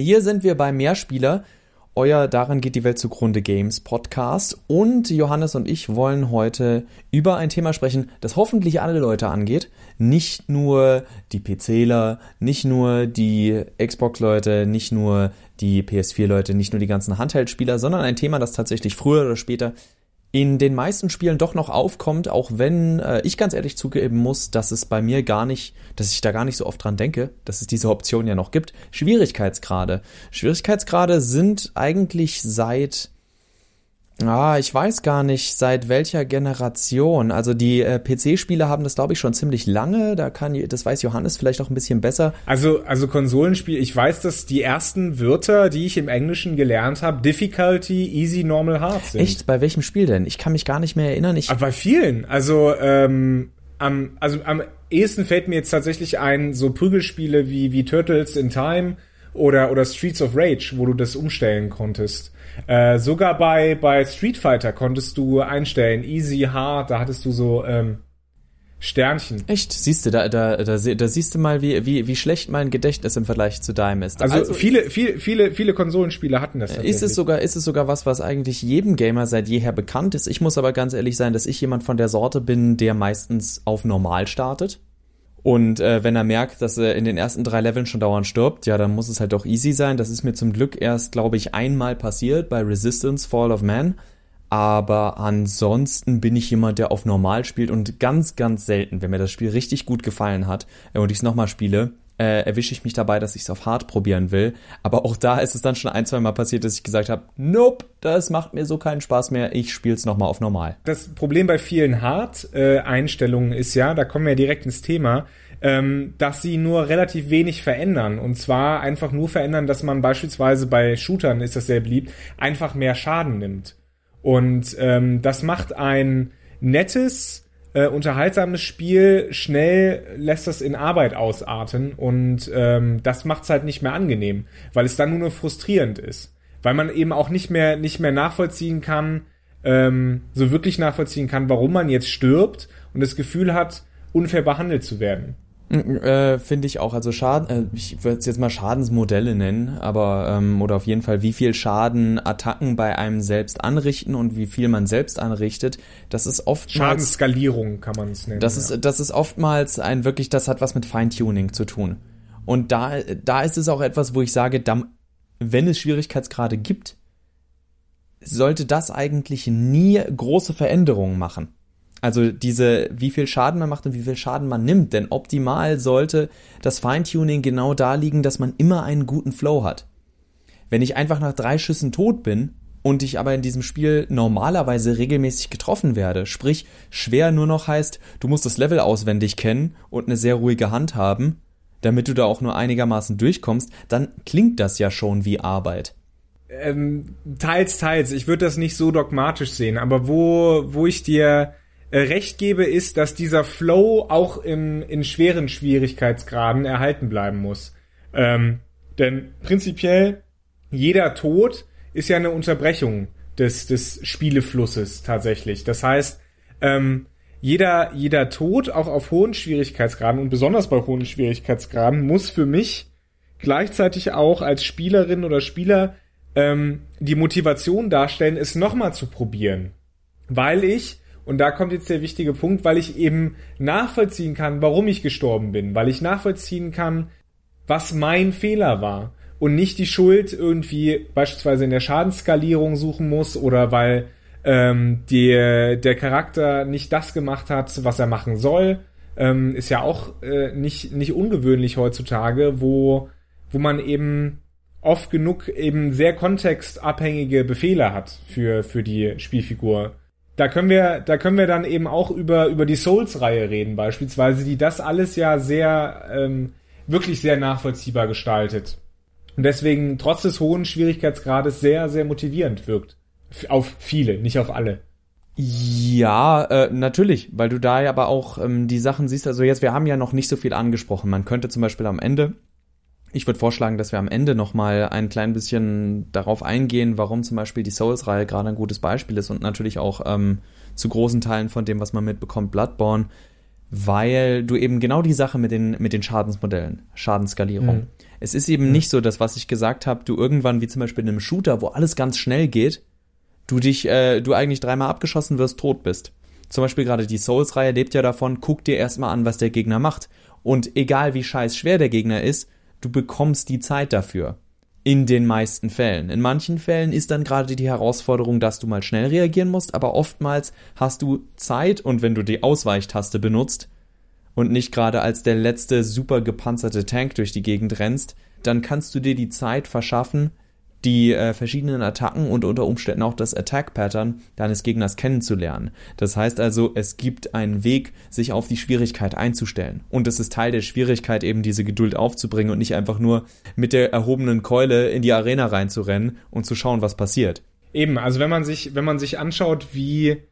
Hier sind wir bei Mehrspieler, euer Daran geht die Welt zugrunde Games Podcast. Und Johannes und ich wollen heute über ein Thema sprechen, das hoffentlich alle Leute angeht. Nicht nur die PCler, nicht nur die Xbox-Leute, nicht nur die PS4-Leute, nicht nur die ganzen Handheld-Spieler, sondern ein Thema, das tatsächlich früher oder später in den meisten Spielen doch noch aufkommt, auch wenn äh, ich ganz ehrlich zugeben muss, dass es bei mir gar nicht, dass ich da gar nicht so oft dran denke, dass es diese Option ja noch gibt. Schwierigkeitsgrade. Schwierigkeitsgrade sind eigentlich seit Ah, ich weiß gar nicht, seit welcher Generation. Also die äh, PC-Spiele haben das, glaube ich, schon ziemlich lange. Da kann, das weiß Johannes vielleicht auch ein bisschen besser. Also, also Konsolenspiel, ich weiß, dass die ersten Wörter, die ich im Englischen gelernt habe, Difficulty, Easy, Normal, Hard sind. Echt? Bei welchem Spiel denn? Ich kann mich gar nicht mehr erinnern. Ich Aber bei vielen. Also, ähm, am, also am ehesten fällt mir jetzt tatsächlich ein, so Prügelspiele wie, wie Turtles in Time oder, oder Streets of Rage, wo du das umstellen konntest. Äh, sogar bei, bei Street Fighter konntest du einstellen, easy, hard, da hattest du so ähm, Sternchen. Echt? Siehst du, da, da, da, da siehst du mal, wie, wie, wie schlecht mein Gedächtnis im Vergleich zu deinem ist. Also, also viele, viele, viele, viele Konsolenspiele hatten das. Ist es sogar, ist es sogar was, was eigentlich jedem Gamer seit jeher bekannt ist. Ich muss aber ganz ehrlich sein, dass ich jemand von der Sorte bin, der meistens auf normal startet. Und äh, wenn er merkt, dass er in den ersten drei Leveln schon dauernd stirbt, ja, dann muss es halt doch easy sein. Das ist mir zum Glück erst, glaube ich, einmal passiert bei Resistance Fall of Man. Aber ansonsten bin ich jemand, der auf normal spielt und ganz, ganz selten, wenn mir das Spiel richtig gut gefallen hat äh, und ich es nochmal spiele, äh, erwische ich mich dabei, dass ich es auf hart probieren will. Aber auch da ist es dann schon ein, zwei Mal passiert, dass ich gesagt habe, nope, das macht mir so keinen Spaß mehr, ich spiele es nochmal auf normal. Das Problem bei vielen Hard-Einstellungen ist ja, da kommen wir direkt ins Thema, ähm, dass sie nur relativ wenig verändern. Und zwar einfach nur verändern, dass man beispielsweise bei Shootern, ist das sehr beliebt, einfach mehr Schaden nimmt. Und ähm, das macht ein nettes, äh, unterhaltsames Spiel schnell lässt das in Arbeit ausarten und ähm, das macht's halt nicht mehr angenehm, weil es dann nur noch frustrierend ist, weil man eben auch nicht mehr nicht mehr nachvollziehen kann, ähm, so wirklich nachvollziehen kann, warum man jetzt stirbt und das Gefühl hat, unfair behandelt zu werden. Äh, Finde ich auch. Also Schaden, äh, ich würde es jetzt mal Schadensmodelle nennen, aber ähm, oder auf jeden Fall, wie viel Schaden Attacken bei einem selbst anrichten und wie viel man selbst anrichtet. Das ist oftmals Schadensskalierung kann man es nennen. Das ja. ist das ist oftmals ein wirklich, das hat was mit Feintuning zu tun. Und da da ist es auch etwas, wo ich sage, da, wenn es Schwierigkeitsgrade gibt, sollte das eigentlich nie große Veränderungen machen. Also diese, wie viel Schaden man macht und wie viel Schaden man nimmt. Denn optimal sollte das Feintuning genau da liegen, dass man immer einen guten Flow hat. Wenn ich einfach nach drei Schüssen tot bin und ich aber in diesem Spiel normalerweise regelmäßig getroffen werde, sprich schwer nur noch heißt, du musst das Level auswendig kennen und eine sehr ruhige Hand haben, damit du da auch nur einigermaßen durchkommst, dann klingt das ja schon wie Arbeit. Ähm, teils, teils. Ich würde das nicht so dogmatisch sehen, aber wo, wo ich dir äh, recht gebe, ist, dass dieser Flow auch im, in schweren Schwierigkeitsgraden erhalten bleiben muss. Ähm, denn prinzipiell jeder Tod ist ja eine Unterbrechung des, des Spieleflusses tatsächlich. Das heißt, ähm, jeder, jeder Tod, auch auf hohen Schwierigkeitsgraden und besonders bei hohen Schwierigkeitsgraden, muss für mich gleichzeitig auch als Spielerin oder Spieler ähm, die Motivation darstellen, es nochmal zu probieren. Weil ich und da kommt jetzt der wichtige Punkt, weil ich eben nachvollziehen kann, warum ich gestorben bin, weil ich nachvollziehen kann, was mein Fehler war. Und nicht die Schuld irgendwie beispielsweise in der Schadensskalierung suchen muss oder weil ähm, die, der Charakter nicht das gemacht hat, was er machen soll. Ähm, ist ja auch äh, nicht, nicht ungewöhnlich heutzutage, wo, wo man eben oft genug eben sehr kontextabhängige Befehle hat für, für die Spielfigur da können wir, da können wir dann eben auch über, über die Souls-Reihe reden, beispielsweise, die das alles ja sehr, ähm, wirklich sehr nachvollziehbar gestaltet. Und deswegen trotz des hohen Schwierigkeitsgrades sehr, sehr motivierend wirkt. Auf viele, nicht auf alle. Ja, äh, natürlich, weil du da ja aber auch ähm, die Sachen siehst. Also jetzt, wir haben ja noch nicht so viel angesprochen. Man könnte zum Beispiel am Ende ich würde vorschlagen, dass wir am Ende nochmal ein klein bisschen darauf eingehen, warum zum Beispiel die Souls-Reihe gerade ein gutes Beispiel ist und natürlich auch ähm, zu großen Teilen von dem, was man mitbekommt, Bloodborne. weil du eben genau die Sache mit den, mit den Schadensmodellen, Schadensskalierung. Mhm. Es ist eben mhm. nicht so, dass was ich gesagt habe, du irgendwann wie zum Beispiel in einem Shooter, wo alles ganz schnell geht, du dich, äh, du eigentlich dreimal abgeschossen wirst, tot bist. Zum Beispiel gerade die Souls-Reihe lebt ja davon, guck dir erstmal an, was der Gegner macht. Und egal wie scheiß schwer der Gegner ist, du bekommst die Zeit dafür. In den meisten Fällen. In manchen Fällen ist dann gerade die Herausforderung, dass du mal schnell reagieren musst, aber oftmals hast du Zeit und wenn du die Ausweichtaste benutzt und nicht gerade als der letzte super gepanzerte Tank durch die Gegend rennst, dann kannst du dir die Zeit verschaffen, die äh, verschiedenen Attacken und unter Umständen auch das Attack-Pattern deines Gegners kennenzulernen. Das heißt also, es gibt einen Weg, sich auf die Schwierigkeit einzustellen. Und es ist Teil der Schwierigkeit, eben diese Geduld aufzubringen und nicht einfach nur mit der erhobenen Keule in die Arena reinzurennen und zu schauen, was passiert. Eben, also wenn man sich, wenn man sich anschaut, wie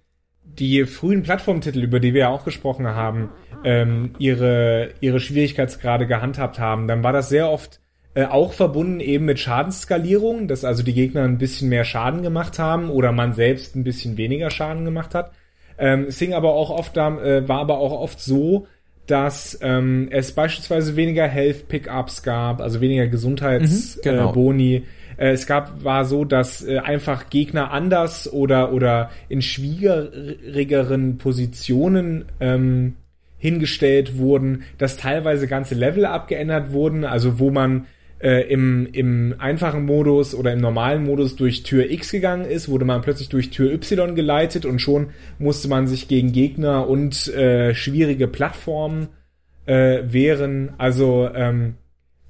die frühen Plattformtitel, über die wir ja auch gesprochen haben, ähm, ihre, ihre Schwierigkeitsgrade gehandhabt haben, dann war das sehr oft äh, auch verbunden eben mit Schadensskalierung, dass also die Gegner ein bisschen mehr Schaden gemacht haben oder man selbst ein bisschen weniger Schaden gemacht hat. Ähm, es hing aber auch oft, äh, war aber auch oft so, dass ähm, es beispielsweise weniger Health Pickups gab, also weniger Gesundheitsboni. Mhm, genau. äh, Boni. äh, es gab war so, dass äh, einfach Gegner anders oder oder in schwierigeren Positionen ähm, hingestellt wurden, dass teilweise ganze Level abgeändert wurden, also wo man äh, im, im einfachen Modus oder im normalen Modus durch Tür X gegangen ist, wurde man plötzlich durch Tür Y geleitet und schon musste man sich gegen Gegner und äh, schwierige Plattformen äh, wehren. Also ähm,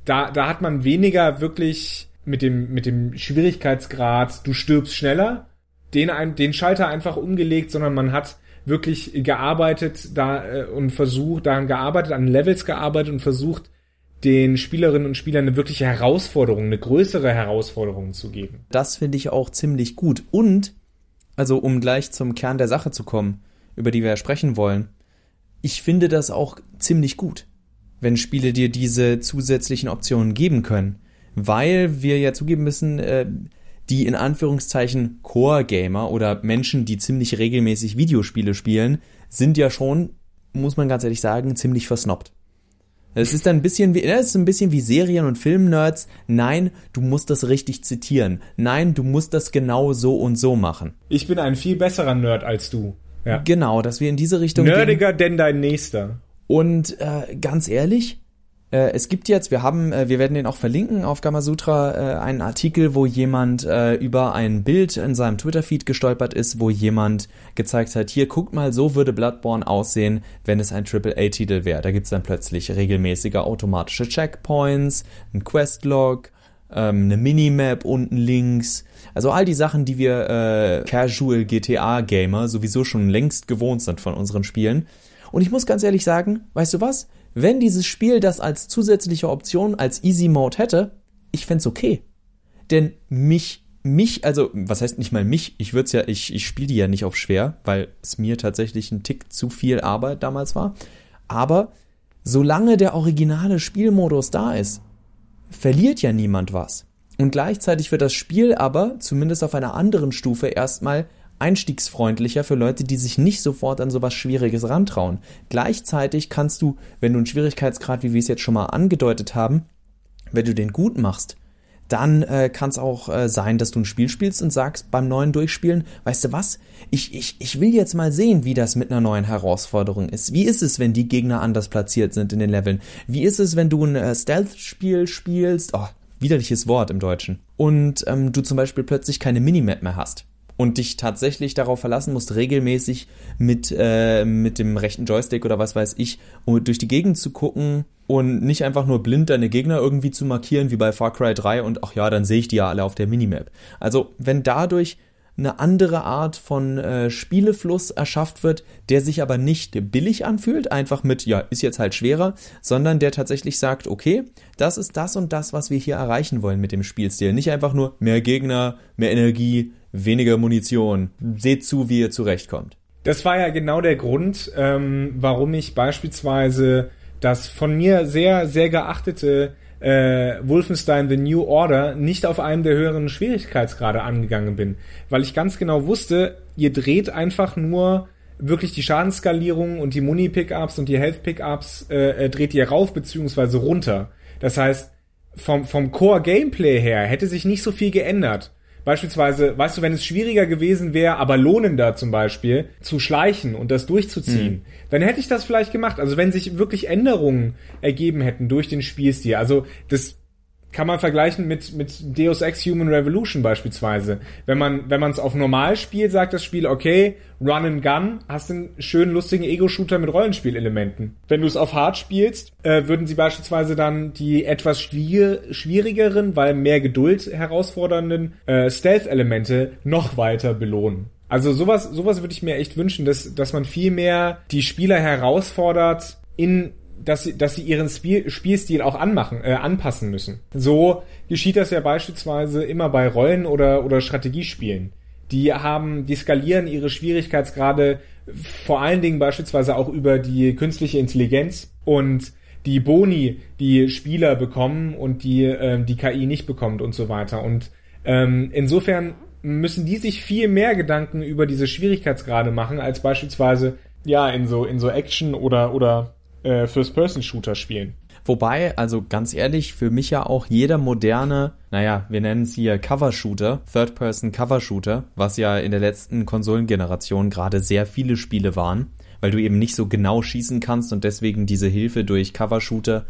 da, da hat man weniger wirklich mit dem, mit dem Schwierigkeitsgrad, du stirbst schneller, den, ein, den Schalter einfach umgelegt, sondern man hat wirklich gearbeitet da äh, und versucht, daran gearbeitet, an Levels gearbeitet und versucht, den Spielerinnen und Spielern eine wirkliche Herausforderung, eine größere Herausforderung zu geben. Das finde ich auch ziemlich gut. Und, also um gleich zum Kern der Sache zu kommen, über die wir sprechen wollen, ich finde das auch ziemlich gut, wenn Spiele dir diese zusätzlichen Optionen geben können. Weil wir ja zugeben müssen, äh, die in Anführungszeichen Core-Gamer oder Menschen, die ziemlich regelmäßig Videospiele spielen, sind ja schon, muss man ganz ehrlich sagen, ziemlich versnobbt. Es ist ein bisschen wie, es ist ein bisschen wie Serien- und Filmnerds. Nein, du musst das richtig zitieren. Nein, du musst das genau so und so machen. Ich bin ein viel besserer Nerd als du. Ja. Genau, dass wir in diese Richtung Nerdiger gehen. denn dein Nächster. Und äh, ganz ehrlich, es gibt jetzt, wir haben, äh, wir werden den auch verlinken auf Gamasutra, äh, einen Artikel, wo jemand äh, über ein Bild in seinem Twitter-Feed gestolpert ist, wo jemand gezeigt hat, hier, guckt mal, so würde Bloodborne aussehen, wenn es ein AAA-Titel wäre. Da gibt's dann plötzlich regelmäßige automatische Checkpoints, ein Questlog, ähm, eine Minimap unten links. Also all die Sachen, die wir äh, Casual GTA-Gamer sowieso schon längst gewohnt sind von unseren Spielen. Und ich muss ganz ehrlich sagen, weißt du was? Wenn dieses Spiel das als zusätzliche Option als Easy Mode hätte, ich fände okay. Denn mich, mich, also, was heißt nicht mal mich, ich würde ja, ich, ich spiele die ja nicht auf schwer, weil es mir tatsächlich ein Tick zu viel Arbeit damals war. Aber solange der originale Spielmodus da ist, verliert ja niemand was. Und gleichzeitig wird das Spiel aber, zumindest auf einer anderen Stufe, erstmal einstiegsfreundlicher für Leute, die sich nicht sofort an sowas Schwieriges rantrauen. Gleichzeitig kannst du, wenn du einen Schwierigkeitsgrad, wie wir es jetzt schon mal angedeutet haben, wenn du den gut machst, dann äh, kann es auch äh, sein, dass du ein Spiel spielst und sagst beim neuen Durchspielen, weißt du was, ich, ich, ich will jetzt mal sehen, wie das mit einer neuen Herausforderung ist. Wie ist es, wenn die Gegner anders platziert sind in den Leveln? Wie ist es, wenn du ein äh, Stealth-Spiel spielst? Oh, widerliches Wort im Deutschen. Und ähm, du zum Beispiel plötzlich keine Minimap mehr hast und dich tatsächlich darauf verlassen musst, regelmäßig mit, äh, mit dem rechten Joystick oder was weiß ich, um durch die Gegend zu gucken und nicht einfach nur blind deine Gegner irgendwie zu markieren, wie bei Far Cry 3 und ach ja, dann sehe ich die ja alle auf der Minimap. Also, wenn dadurch eine andere Art von äh, Spielefluss erschafft wird, der sich aber nicht billig anfühlt, einfach mit, ja, ist jetzt halt schwerer, sondern der tatsächlich sagt, okay, das ist das und das, was wir hier erreichen wollen mit dem Spielstil. Nicht einfach nur mehr Gegner, mehr Energie, weniger Munition. Seht zu, wie ihr zurechtkommt. Das war ja genau der Grund, ähm, warum ich beispielsweise das von mir sehr, sehr geachtete äh, Wolfenstein The New Order nicht auf einem der höheren Schwierigkeitsgrade angegangen bin. Weil ich ganz genau wusste, ihr dreht einfach nur wirklich die Schadensskalierung und die Muni-Pickups und die Health-Pickups äh, äh, dreht ihr rauf beziehungsweise runter. Das heißt, vom, vom Core-Gameplay her hätte sich nicht so viel geändert. Beispielsweise, weißt du, wenn es schwieriger gewesen wäre, aber lohnender zum Beispiel, zu schleichen und das durchzuziehen, mhm. dann hätte ich das vielleicht gemacht. Also wenn sich wirklich Änderungen ergeben hätten durch den Spielstil. Also das kann man vergleichen mit, mit Deus Ex Human Revolution beispielsweise. Wenn man, wenn man es auf normal spielt, sagt das Spiel, okay, Run and Gun, hast einen schönen, lustigen Ego-Shooter mit Rollenspielelementen. Wenn du es auf Hard spielst, äh, würden sie beispielsweise dann die etwas schwier schwierigeren, weil mehr Geduld herausfordernden äh, Stealth-Elemente noch weiter belohnen. Also sowas, sowas würde ich mir echt wünschen, dass, dass man viel mehr die Spieler herausfordert, in dass sie, dass sie ihren Spiel, Spielstil auch anmachen, äh, anpassen müssen. So geschieht das ja beispielsweise immer bei Rollen- oder, oder Strategiespielen. Die haben, die skalieren ihre Schwierigkeitsgrade vor allen Dingen beispielsweise auch über die künstliche Intelligenz und die Boni, die Spieler bekommen und die äh, die KI nicht bekommt und so weiter. Und ähm, insofern müssen die sich viel mehr Gedanken über diese Schwierigkeitsgrade machen als beispielsweise ja in so in so Action oder oder äh, First-Person-Shooter spielen. Wobei, also ganz ehrlich, für mich ja auch jeder moderne, naja, wir nennen es hier Cover-Shooter, Third-Person-Cover-Shooter, was ja in der letzten Konsolengeneration gerade sehr viele Spiele waren, weil du eben nicht so genau schießen kannst und deswegen diese Hilfe durch Cover-Shooter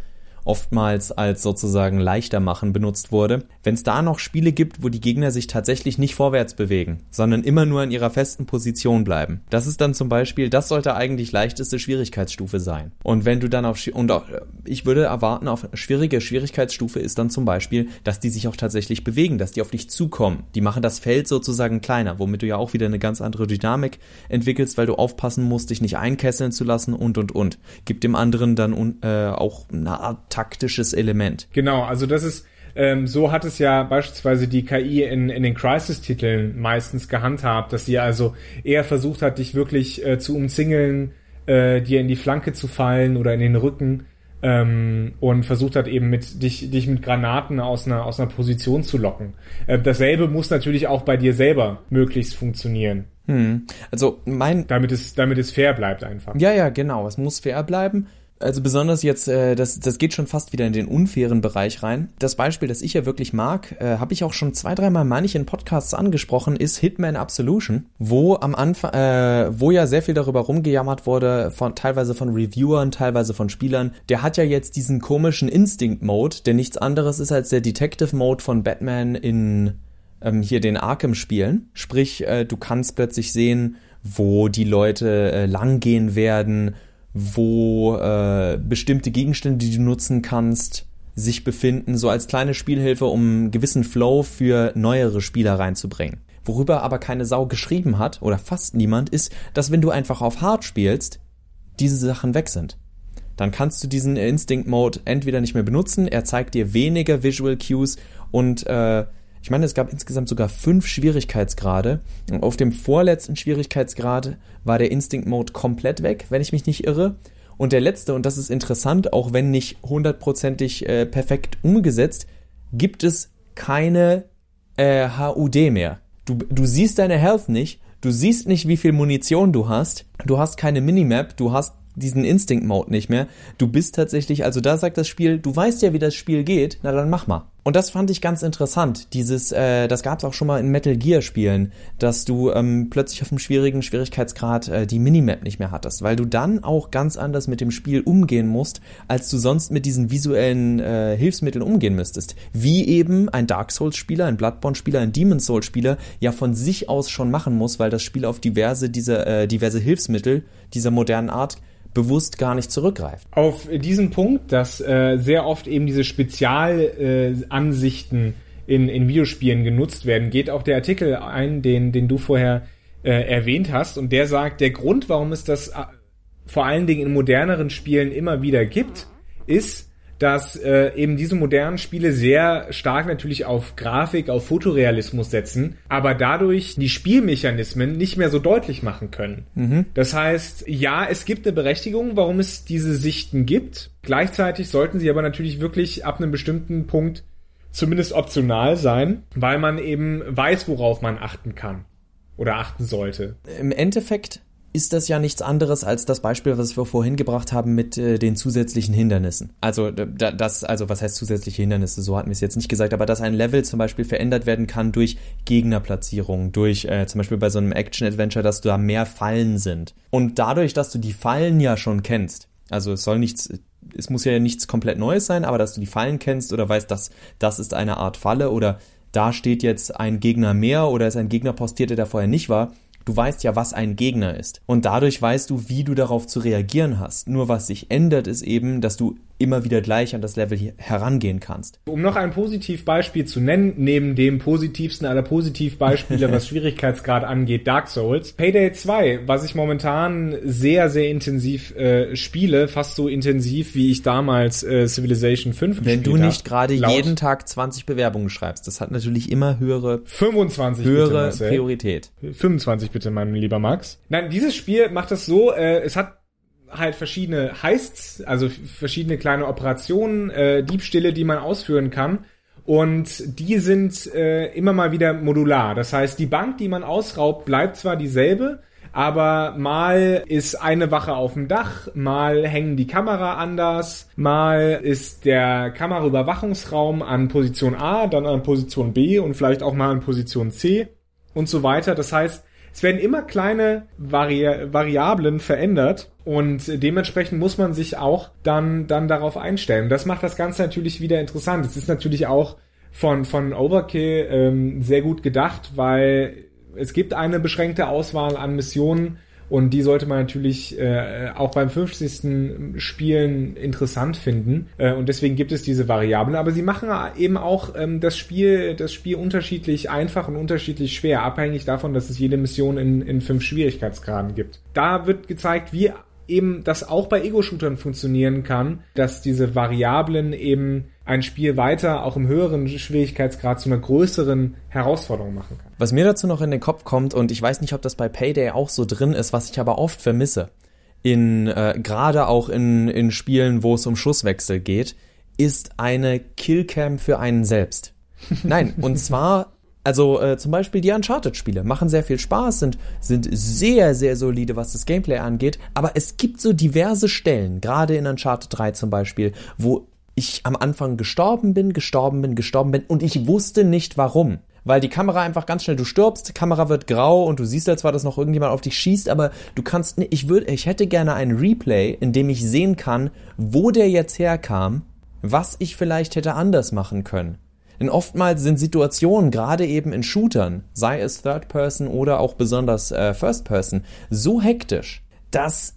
oftmals als sozusagen leichter machen benutzt wurde. Wenn es da noch Spiele gibt, wo die Gegner sich tatsächlich nicht vorwärts bewegen, sondern immer nur in ihrer festen Position bleiben, das ist dann zum Beispiel, das sollte eigentlich leichteste Schwierigkeitsstufe sein. Und wenn du dann auf, und auch, ich würde erwarten, auf schwierige Schwierigkeitsstufe ist dann zum Beispiel, dass die sich auch tatsächlich bewegen, dass die auf dich zukommen. Die machen das Feld sozusagen kleiner, womit du ja auch wieder eine ganz andere Dynamik entwickelst, weil du aufpassen musst, dich nicht einkesseln zu lassen und und und. Gibt dem anderen dann äh, auch eine Art taktisches Element. Genau, also das ist, ähm, so hat es ja beispielsweise die KI in, in den Crisis-Titeln meistens gehandhabt, dass sie also eher versucht hat, dich wirklich äh, zu umzingeln, äh, dir in die Flanke zu fallen oder in den Rücken ähm, und versucht hat eben mit dich, dich mit Granaten aus einer, aus einer Position zu locken. Äh, dasselbe muss natürlich auch bei dir selber möglichst funktionieren. Hm. Also mein. Damit es, damit es fair bleibt einfach. Ja, ja, genau. Es muss fair bleiben also besonders jetzt, äh, das, das geht schon fast wieder in den unfairen Bereich rein. Das Beispiel, das ich ja wirklich mag, äh, habe ich auch schon zwei, dreimal manche in Podcasts angesprochen, ist Hitman Absolution, wo am Anfang, äh, wo ja sehr viel darüber rumgejammert wurde, von teilweise von Reviewern, teilweise von Spielern. Der hat ja jetzt diesen komischen Instinct-Mode, der nichts anderes ist als der Detective-Mode von Batman in ähm, hier den Arkham-Spielen. Sprich, äh, du kannst plötzlich sehen, wo die Leute äh, langgehen werden wo äh, bestimmte Gegenstände, die du nutzen kannst, sich befinden, so als kleine Spielhilfe, um einen gewissen Flow für neuere Spieler reinzubringen. Worüber aber keine Sau geschrieben hat, oder fast niemand, ist, dass wenn du einfach auf Hard spielst, diese Sachen weg sind. Dann kannst du diesen Instinct Mode entweder nicht mehr benutzen, er zeigt dir weniger Visual Cues und äh, ich meine, es gab insgesamt sogar fünf Schwierigkeitsgrade. Und auf dem vorletzten Schwierigkeitsgrad war der Instinct Mode komplett weg, wenn ich mich nicht irre. Und der letzte, und das ist interessant, auch wenn nicht hundertprozentig äh, perfekt umgesetzt, gibt es keine äh, HUD mehr. Du, du siehst deine Health nicht, du siehst nicht, wie viel Munition du hast, du hast keine Minimap, du hast diesen Instinct-Mode nicht mehr. Du bist tatsächlich, also da sagt das Spiel, du weißt ja, wie das Spiel geht, na dann mach mal. Und das fand ich ganz interessant. Dieses, äh, das gab es auch schon mal in Metal Gear Spielen, dass du ähm, plötzlich auf einem schwierigen Schwierigkeitsgrad äh, die Minimap nicht mehr hattest, weil du dann auch ganz anders mit dem Spiel umgehen musst, als du sonst mit diesen visuellen äh, Hilfsmitteln umgehen müsstest. Wie eben ein Dark Souls Spieler, ein Bloodborne Spieler, ein Demon Souls Spieler ja von sich aus schon machen muss, weil das Spiel auf diverse diese äh, diverse Hilfsmittel dieser modernen Art bewusst gar nicht zurückgreift. Auf diesen Punkt, dass äh, sehr oft eben diese Spezialansichten äh, in, in Videospielen genutzt werden, geht auch der Artikel ein, den, den du vorher äh, erwähnt hast. Und der sagt, der Grund, warum es das äh, vor allen Dingen in moderneren Spielen immer wieder gibt, ist, dass äh, eben diese modernen Spiele sehr stark natürlich auf Grafik, auf Fotorealismus setzen, aber dadurch die Spielmechanismen nicht mehr so deutlich machen können. Mhm. Das heißt, ja, es gibt eine Berechtigung, warum es diese Sichten gibt. Gleichzeitig sollten sie aber natürlich wirklich ab einem bestimmten Punkt zumindest optional sein, weil man eben weiß, worauf man achten kann oder achten sollte. Im Endeffekt ist das ja nichts anderes als das Beispiel, was wir vorhin gebracht haben mit äh, den zusätzlichen Hindernissen. Also das, also was heißt zusätzliche Hindernisse? So hatten wir es jetzt nicht gesagt, aber dass ein Level zum Beispiel verändert werden kann durch Gegnerplatzierung, durch äh, zum Beispiel bei so einem Action-Adventure, dass da mehr Fallen sind. Und dadurch, dass du die Fallen ja schon kennst, also es soll nichts, es muss ja nichts komplett Neues sein, aber dass du die Fallen kennst oder weißt, dass das ist eine Art Falle oder da steht jetzt ein Gegner mehr oder ist ein Gegner postiert, der da vorher nicht war, Du weißt ja, was ein Gegner ist. Und dadurch weißt du, wie du darauf zu reagieren hast. Nur was sich ändert, ist eben, dass du immer wieder gleich an das Level herangehen kannst. Um noch ein Positivbeispiel zu nennen, neben dem positivsten aller Positivbeispiele, was Schwierigkeitsgrad angeht, Dark Souls. Payday 2, was ich momentan sehr, sehr intensiv äh, spiele, fast so intensiv, wie ich damals äh, Civilization 5 Wenn du nicht gerade jeden Tag 20 Bewerbungen schreibst, das hat natürlich immer höhere 25 höhere bitte, Priorität. 25 bitte, mein lieber Max. Nein, dieses Spiel macht es so, äh, es hat halt verschiedene Heists, also verschiedene kleine Operationen, äh, Diebstähle, die man ausführen kann. Und die sind äh, immer mal wieder modular. Das heißt, die Bank, die man ausraubt, bleibt zwar dieselbe, aber mal ist eine Wache auf dem Dach, mal hängen die Kamera anders, mal ist der Kameraüberwachungsraum an Position A, dann an Position B und vielleicht auch mal an Position C und so weiter. Das heißt, es werden immer kleine Vari Variablen verändert und dementsprechend muss man sich auch dann, dann darauf einstellen. Das macht das Ganze natürlich wieder interessant. Es ist natürlich auch von, von Overkill ähm, sehr gut gedacht, weil es gibt eine beschränkte Auswahl an Missionen, und die sollte man natürlich äh, auch beim 50. Spielen interessant finden. Äh, und deswegen gibt es diese Variablen. Aber sie machen eben auch ähm, das Spiel, das Spiel unterschiedlich einfach und unterschiedlich schwer, abhängig davon, dass es jede Mission in, in fünf Schwierigkeitsgraden gibt. Da wird gezeigt, wie eben das auch bei Ego-Shootern funktionieren kann, dass diese Variablen eben ein Spiel weiter auch im höheren Schwierigkeitsgrad zu einer größeren Herausforderung machen kann. Was mir dazu noch in den Kopf kommt, und ich weiß nicht, ob das bei Payday auch so drin ist, was ich aber oft vermisse, in äh, gerade auch in, in Spielen, wo es um Schusswechsel geht, ist eine Killcam für einen selbst. Nein, und zwar also äh, zum Beispiel die Uncharted-Spiele machen sehr viel Spaß, sind, sind sehr, sehr solide, was das Gameplay angeht, aber es gibt so diverse Stellen, gerade in Uncharted 3 zum Beispiel, wo ich am Anfang gestorben bin, gestorben bin, gestorben bin und ich wusste nicht warum. Weil die Kamera einfach ganz schnell, du stirbst, die Kamera wird grau und du siehst ja zwar, dass noch irgendjemand auf dich schießt, aber du kannst nicht, ich würde, ich hätte gerne ein Replay, in dem ich sehen kann, wo der jetzt herkam, was ich vielleicht hätte anders machen können. Denn oftmals sind Situationen, gerade eben in Shootern, sei es Third Person oder auch besonders äh, First Person, so hektisch, dass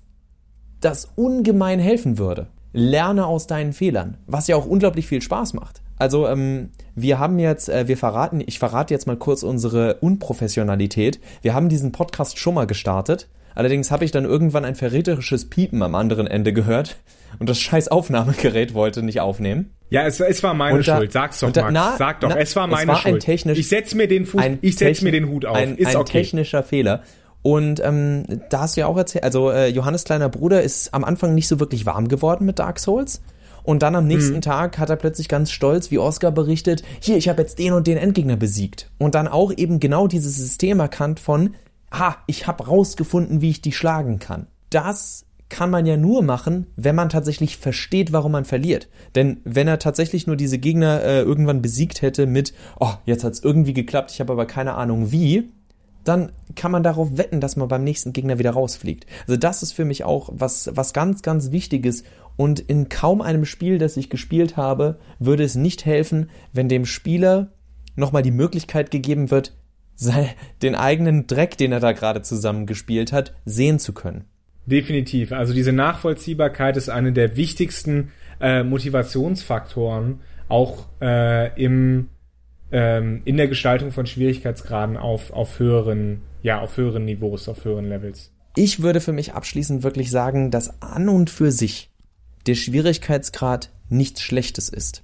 das ungemein helfen würde lerne aus deinen Fehlern, was ja auch unglaublich viel Spaß macht. Also ähm, wir haben jetzt, äh, wir verraten, ich verrate jetzt mal kurz unsere Unprofessionalität. Wir haben diesen Podcast schon mal gestartet. Allerdings habe ich dann irgendwann ein verräterisches Piepen am anderen Ende gehört und das scheiß Aufnahmegerät wollte nicht aufnehmen. Ja, es, es war meine da, Schuld. Sag's doch, da, Max. Na, Sag doch, na, es war meine es war Schuld. Ich setz mir den Fuß, ich setz mir den Hut auf. Ein, Ist ein okay. technischer Fehler. Und ähm, da hast du ja auch erzählt, also äh, Johannes kleiner Bruder ist am Anfang nicht so wirklich warm geworden mit Dark Souls. Und dann am nächsten mhm. Tag hat er plötzlich ganz stolz, wie Oscar berichtet, hier, ich habe jetzt den und den Endgegner besiegt. Und dann auch eben genau dieses System erkannt von, ha, ich habe rausgefunden, wie ich die schlagen kann. Das kann man ja nur machen, wenn man tatsächlich versteht, warum man verliert. Denn wenn er tatsächlich nur diese Gegner äh, irgendwann besiegt hätte mit, oh, jetzt hat's irgendwie geklappt, ich habe aber keine Ahnung wie, dann kann man darauf wetten, dass man beim nächsten Gegner wieder rausfliegt. Also das ist für mich auch was, was ganz, ganz Wichtiges. Und in kaum einem Spiel, das ich gespielt habe, würde es nicht helfen, wenn dem Spieler nochmal die Möglichkeit gegeben wird, den eigenen Dreck, den er da gerade zusammengespielt hat, sehen zu können. Definitiv. Also diese Nachvollziehbarkeit ist eine der wichtigsten äh, Motivationsfaktoren, auch äh, im ähm, in der Gestaltung von Schwierigkeitsgraden auf, auf höheren, ja, auf höheren Niveaus, auf höheren Levels. Ich würde für mich abschließend wirklich sagen, dass an und für sich der Schwierigkeitsgrad nichts Schlechtes ist.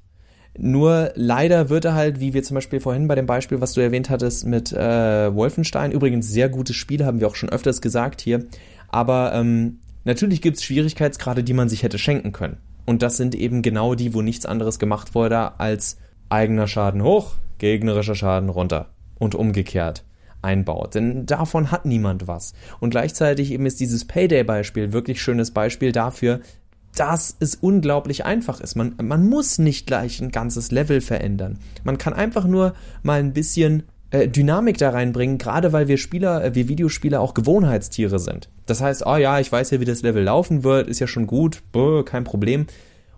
Nur leider wird er halt, wie wir zum Beispiel vorhin bei dem Beispiel, was du erwähnt hattest mit äh, Wolfenstein, übrigens sehr gutes Spiel, haben wir auch schon öfters gesagt hier, aber ähm, natürlich gibt's Schwierigkeitsgrade, die man sich hätte schenken können. Und das sind eben genau die, wo nichts anderes gemacht wurde als eigener Schaden hoch, gegnerischer Schaden runter und umgekehrt. einbaut. Denn davon hat niemand was. Und gleichzeitig eben ist dieses Payday-Beispiel wirklich schönes Beispiel dafür, dass es unglaublich einfach ist. Man, man muss nicht gleich ein ganzes Level verändern. Man kann einfach nur mal ein bisschen Dynamik da reinbringen, gerade weil wir Spieler, äh, wir Videospieler auch Gewohnheitstiere sind. Das heißt, oh ja, ich weiß ja, wie das Level laufen wird, ist ja schon gut, Buh, kein Problem.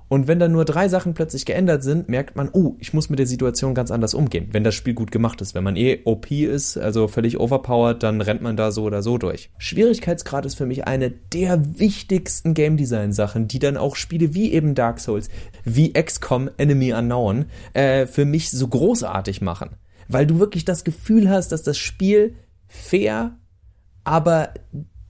Und wenn dann nur drei Sachen plötzlich geändert sind, merkt man, oh, ich muss mit der Situation ganz anders umgehen, wenn das Spiel gut gemacht ist. Wenn man eh OP ist, also völlig overpowered, dann rennt man da so oder so durch. Schwierigkeitsgrad ist für mich eine der wichtigsten Game Design Sachen, die dann auch Spiele wie eben Dark Souls, wie XCOM Enemy Unknown, äh, für mich so großartig machen. Weil du wirklich das Gefühl hast, dass das Spiel fair, aber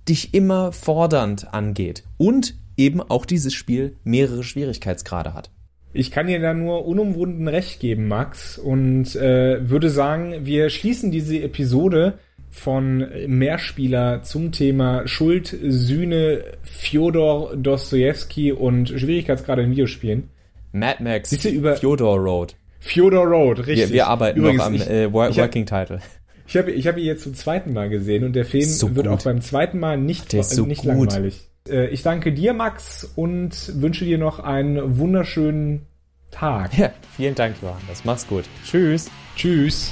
dich immer fordernd angeht. Und eben auch dieses Spiel mehrere Schwierigkeitsgrade hat. Ich kann dir da nur unumwunden recht geben, Max, und äh, würde sagen, wir schließen diese Episode von Mehrspieler zum Thema Schuld, Sühne, Fjodor Dostoevsky und Schwierigkeitsgrade in Videospielen. Mad Max, über Fjodor Road. Fjodor Road, richtig. Wir, wir arbeiten Übrigens, noch am ich- äh, Wor- ich hab- Working Title. Ich habe ich hab ihn jetzt zum zweiten Mal gesehen und der Film So wird gut. auch beim zweiten Mal nicht, ist so nicht gut. langweilig. Äh, Ich danke dir, Max, und wünsche dir noch einen wunderschönen Tag. Ja, vielen Dank, Johannes. Mach's gut. Tschüss. Tschüss.